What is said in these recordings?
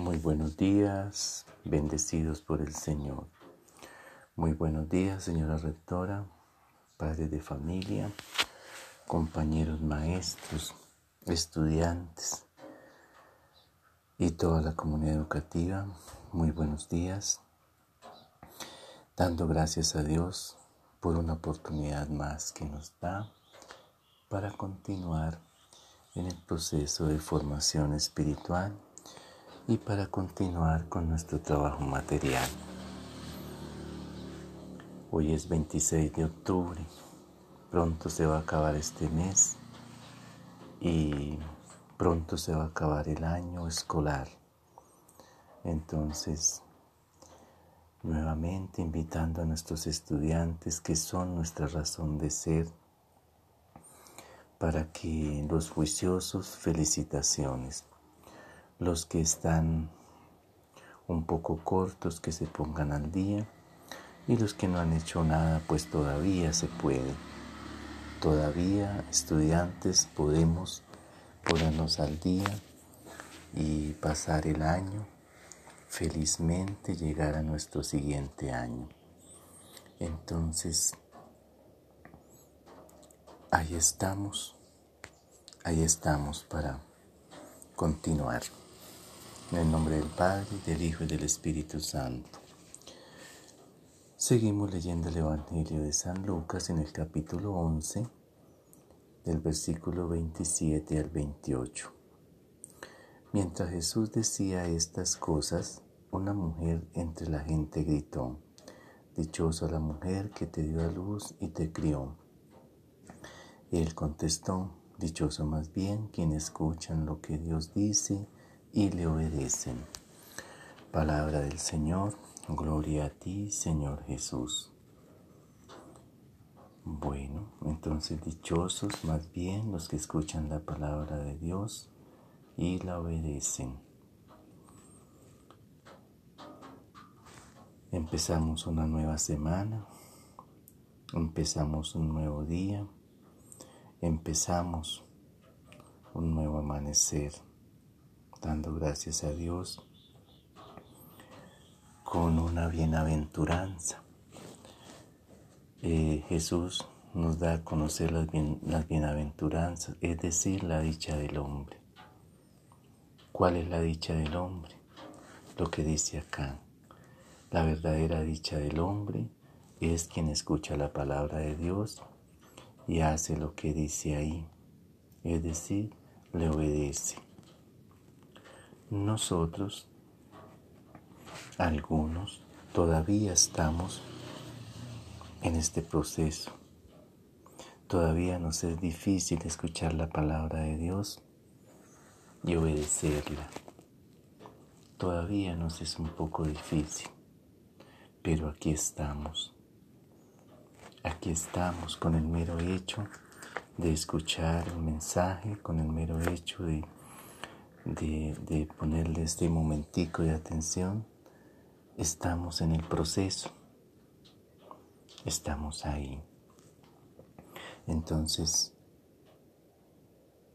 Muy buenos días, bendecidos por el Señor. Muy buenos días, señora rectora, padre de familia, compañeros maestros, estudiantes y toda la comunidad educativa. Muy buenos días. Dando gracias a Dios por una oportunidad más que nos da para continuar en el proceso de formación espiritual y para continuar con nuestro trabajo material. Hoy es 26 de octubre, pronto se va a acabar este mes y pronto se va a acabar el año escolar. Entonces, nuevamente invitando a nuestros estudiantes que son nuestra razón de ser, para que los juiciosos felicitaciones, los que están un poco cortos que se pongan al día y los que no han hecho nada pues todavía se puede. Todavía estudiantes podemos ponernos al día y pasar el año felizmente llegar a nuestro siguiente año. Entonces, ahí estamos, ahí estamos para continuar. En el nombre del Padre, del Hijo y del Espíritu Santo. Seguimos leyendo el Evangelio de San Lucas en el capítulo 11, del versículo 27 al 28. Mientras Jesús decía estas cosas, una mujer entre la gente gritó, Dichosa la mujer que te dio a luz y te crió. Él contestó, Dichoso más bien quienes escuchan lo que Dios dice y le obedecen. Palabra del Señor, gloria a ti, Señor Jesús. Bueno, entonces dichosos más bien los que escuchan la palabra de Dios y la obedecen. Empezamos una nueva semana, empezamos un nuevo día empezamos un nuevo amanecer, dando gracias a Dios con una bienaventuranza. Eh, Jesús nos da a conocer las, las bienaventuranzas, es decir, la dicha del hombre. ¿Cuál es la dicha del hombre? Lo que dice acá. La verdadera dicha del hombre es quien escucha la palabra de Dios y hace lo que dice ahí, es decir, le obedece. Nosotros, algunos, todavía estamos en este proceso. Todavía nos es difícil escuchar la palabra de Dios y obedecerla. Todavía nos es un poco difícil, pero aquí estamos Aquí estamos con el mero hecho de escuchar el mensaje, con el mero hecho de, de, ponerle este momentico de atención. Estamos en el proceso. Estamos ahí. Entonces,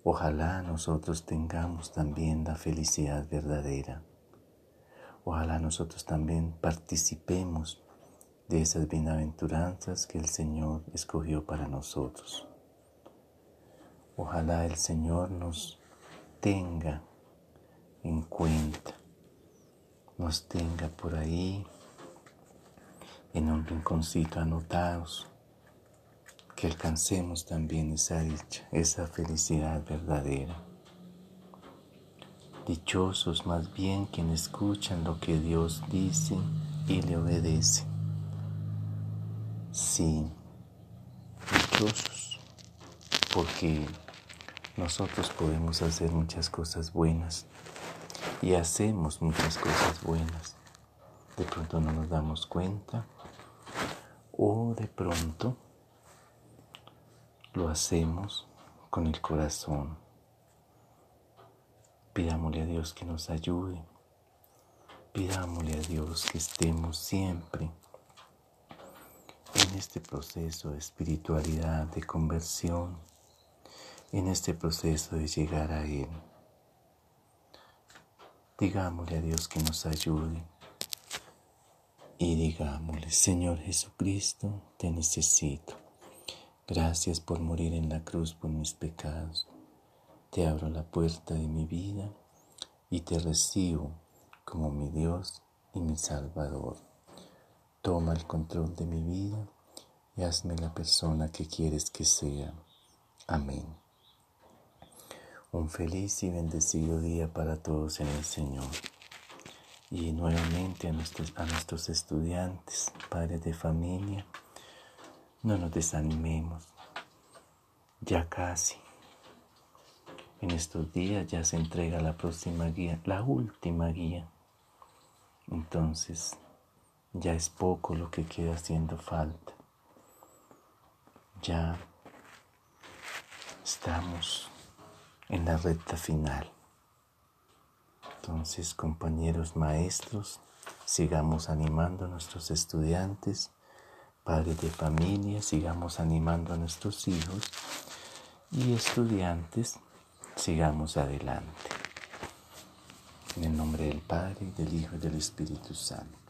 ojalá nosotros tengamos también la felicidad verdadera. Ojalá nosotros también participemos de esas bienaventuranzas que el Señor escogió para nosotros. Ojalá el Señor nos tenga en cuenta, nos tenga por ahí en un rinconcito anotados, que alcancemos también esa dicha, esa felicidad verdadera. Dichosos más bien quienes escuchan lo que Dios dice y le obedecen. Sí, dichosos, porque nosotros podemos hacer muchas cosas buenas y hacemos muchas cosas buenas. De pronto no nos damos cuenta o de pronto lo hacemos con el corazón. Pidámosle a Dios que nos ayude. Pidámosle a Dios que estemos siempre en este proceso de espiritualidad, de conversión, en este proceso de llegar a Él. Digámosle a Dios que nos ayude. Y digámosle, Señor Jesucristo, te necesito. Gracias por morir en la cruz por mis pecados. Te abro la puerta de mi vida y te recibo como mi Dios y mi Salvador. Toma el control de mi vida y hazme la persona que quieres que sea. Amén. Un feliz y bendecido día para todos en el Señor. Y nuevamente a nuestros, a nuestros estudiantes, padres de familia, no nos desanimemos. Ya casi. En estos días ya se entrega la próxima guía, la última guía. Entonces, ya es poco lo que queda haciendo falta. Ya estamos en la recta final. Entonces, compañeros maestros, sigamos animando a nuestros estudiantes, padres de familia, sigamos animando a nuestros hijos y estudiantes, sigamos adelante. En el nombre del Padre, del Hijo y del Espíritu Santo.